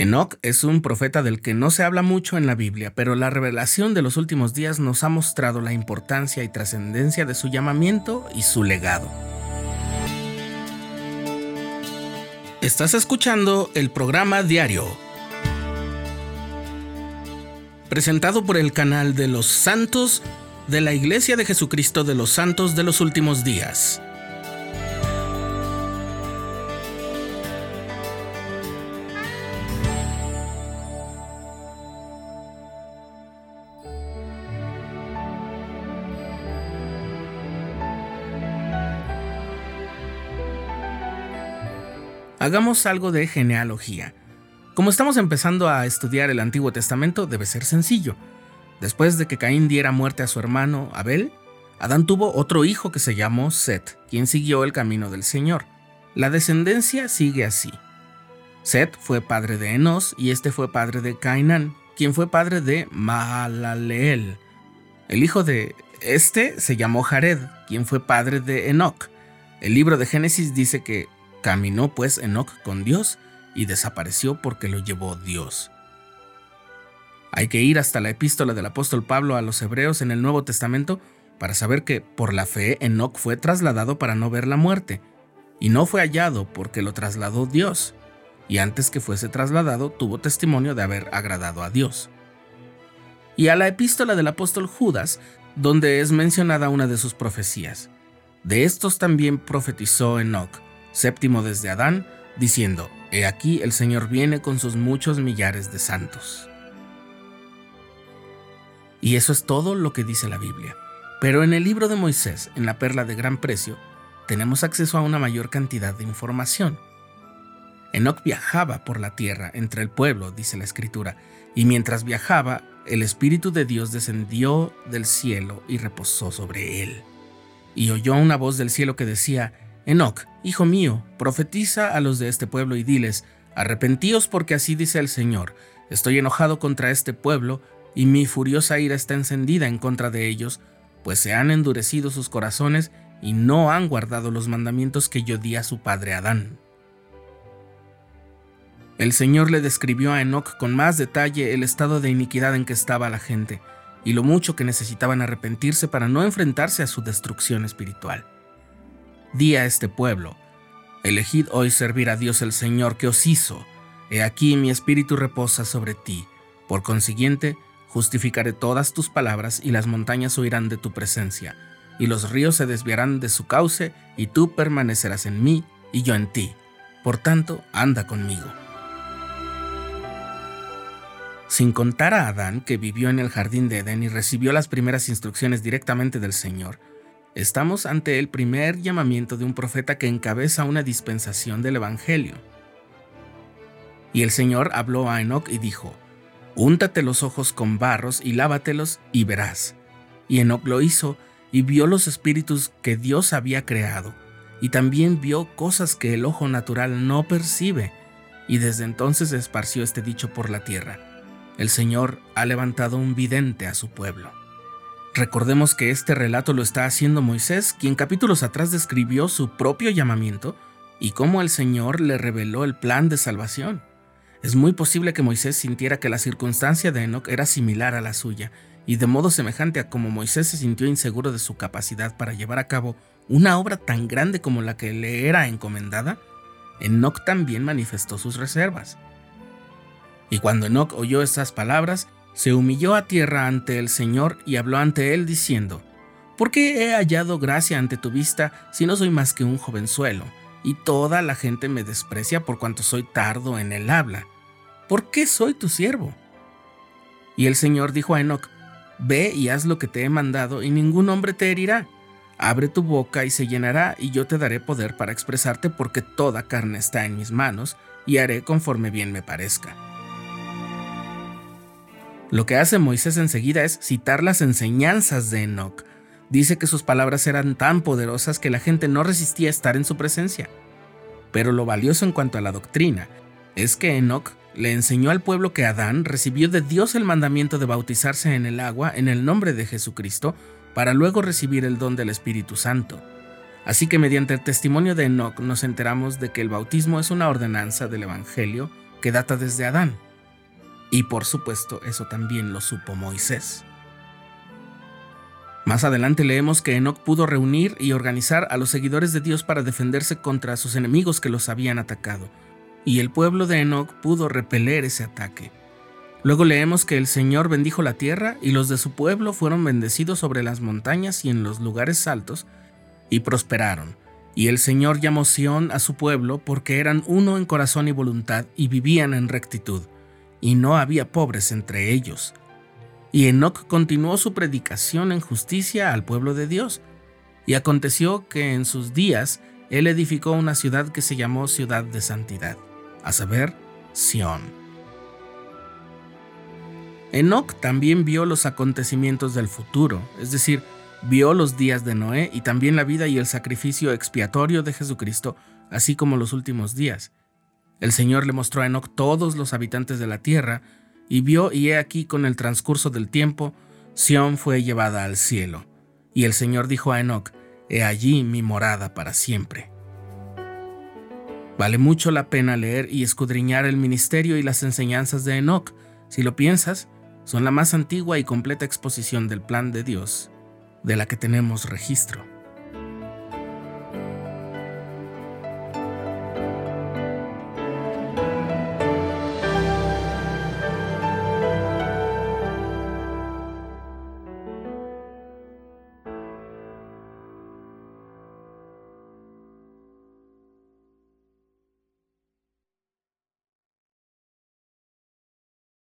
Enoch es un profeta del que no se habla mucho en la Biblia, pero la revelación de los últimos días nos ha mostrado la importancia y trascendencia de su llamamiento y su legado. Estás escuchando el programa diario, presentado por el canal de los santos de la Iglesia de Jesucristo de los Santos de los Últimos Días. Hagamos algo de genealogía. Como estamos empezando a estudiar el Antiguo Testamento, debe ser sencillo. Después de que Caín diera muerte a su hermano Abel, Adán tuvo otro hijo que se llamó Set, quien siguió el camino del Señor. La descendencia sigue así. Set fue padre de Enos y este fue padre de Cainán, quien fue padre de Mahalaleel. El hijo de este se llamó Jared, quien fue padre de Enoch. El libro de Génesis dice que Caminó pues Enoch con Dios y desapareció porque lo llevó Dios. Hay que ir hasta la epístola del apóstol Pablo a los hebreos en el Nuevo Testamento para saber que por la fe Enoch fue trasladado para no ver la muerte, y no fue hallado porque lo trasladó Dios, y antes que fuese trasladado tuvo testimonio de haber agradado a Dios. Y a la epístola del apóstol Judas, donde es mencionada una de sus profecías. De estos también profetizó Enoch, séptimo desde Adán, diciendo, He aquí el Señor viene con sus muchos millares de santos. Y eso es todo lo que dice la Biblia. Pero en el libro de Moisés, en la perla de gran precio, tenemos acceso a una mayor cantidad de información. Enoch viajaba por la tierra entre el pueblo, dice la escritura, y mientras viajaba, el Espíritu de Dios descendió del cielo y reposó sobre él. Y oyó una voz del cielo que decía, Enoc, hijo mío, profetiza a los de este pueblo y diles, arrepentíos porque así dice el Señor, estoy enojado contra este pueblo, y mi furiosa ira está encendida en contra de ellos, pues se han endurecido sus corazones y no han guardado los mandamientos que yo di a su padre Adán. El Señor le describió a Enoc con más detalle el estado de iniquidad en que estaba la gente, y lo mucho que necesitaban arrepentirse para no enfrentarse a su destrucción espiritual. Di a este pueblo, elegid hoy servir a Dios el Señor que os hizo, he aquí mi espíritu reposa sobre ti, por consiguiente, justificaré todas tus palabras y las montañas huirán de tu presencia, y los ríos se desviarán de su cauce, y tú permanecerás en mí y yo en ti. Por tanto, anda conmigo. Sin contar a Adán, que vivió en el jardín de Edén y recibió las primeras instrucciones directamente del Señor, Estamos ante el primer llamamiento de un profeta que encabeza una dispensación del Evangelio. Y el Señor habló a Enoch y dijo, Úntate los ojos con barros y lávatelos y verás. Y Enoch lo hizo y vio los espíritus que Dios había creado, y también vio cosas que el ojo natural no percibe, y desde entonces esparció este dicho por la tierra. El Señor ha levantado un vidente a su pueblo. Recordemos que este relato lo está haciendo Moisés, quien capítulos atrás describió su propio llamamiento y cómo el Señor le reveló el plan de salvación. Es muy posible que Moisés sintiera que la circunstancia de Enoch era similar a la suya, y de modo semejante a como Moisés se sintió inseguro de su capacidad para llevar a cabo una obra tan grande como la que le era encomendada, Enoch también manifestó sus reservas. Y cuando Enoch oyó estas palabras, se humilló a tierra ante el Señor y habló ante él diciendo, ¿Por qué he hallado gracia ante tu vista si no soy más que un jovenzuelo, y toda la gente me desprecia por cuanto soy tardo en el habla? ¿Por qué soy tu siervo? Y el Señor dijo a Enoch, Ve y haz lo que te he mandado, y ningún hombre te herirá. Abre tu boca y se llenará, y yo te daré poder para expresarte porque toda carne está en mis manos, y haré conforme bien me parezca. Lo que hace Moisés enseguida es citar las enseñanzas de Enoch. Dice que sus palabras eran tan poderosas que la gente no resistía estar en su presencia. Pero lo valioso en cuanto a la doctrina es que Enoch le enseñó al pueblo que Adán recibió de Dios el mandamiento de bautizarse en el agua en el nombre de Jesucristo para luego recibir el don del Espíritu Santo. Así que mediante el testimonio de Enoch nos enteramos de que el bautismo es una ordenanza del Evangelio que data desde Adán. Y por supuesto, eso también lo supo Moisés. Más adelante leemos que Enoch pudo reunir y organizar a los seguidores de Dios para defenderse contra sus enemigos que los habían atacado, y el pueblo de Enoch pudo repeler ese ataque. Luego leemos que el Señor bendijo la tierra y los de su pueblo fueron bendecidos sobre las montañas y en los lugares altos, y prosperaron. Y el Señor llamó Sión a su pueblo porque eran uno en corazón y voluntad y vivían en rectitud, y no había pobres entre ellos. Y Enoc continuó su predicación en justicia al pueblo de Dios. Y aconteció que en sus días él edificó una ciudad que se llamó ciudad de santidad, a saber, Sión. Enoc también vio los acontecimientos del futuro, es decir, vio los días de Noé y también la vida y el sacrificio expiatorio de Jesucristo, así como los últimos días. El Señor le mostró a Enoc todos los habitantes de la tierra, y vio y he aquí con el transcurso del tiempo, Sión fue llevada al cielo. Y el Señor dijo a Enoc, He allí mi morada para siempre. Vale mucho la pena leer y escudriñar el ministerio y las enseñanzas de Enoc. Si lo piensas, son la más antigua y completa exposición del plan de Dios de la que tenemos registro.